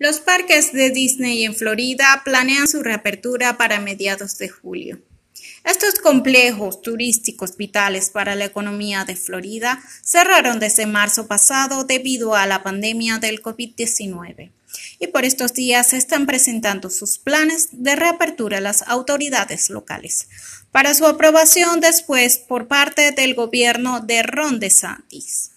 Los parques de Disney en Florida planean su reapertura para mediados de julio. Estos complejos turísticos vitales para la economía de Florida cerraron desde marzo pasado debido a la pandemia del COVID-19 y por estos días están presentando sus planes de reapertura a las autoridades locales para su aprobación después por parte del gobierno de Ron DeSantis.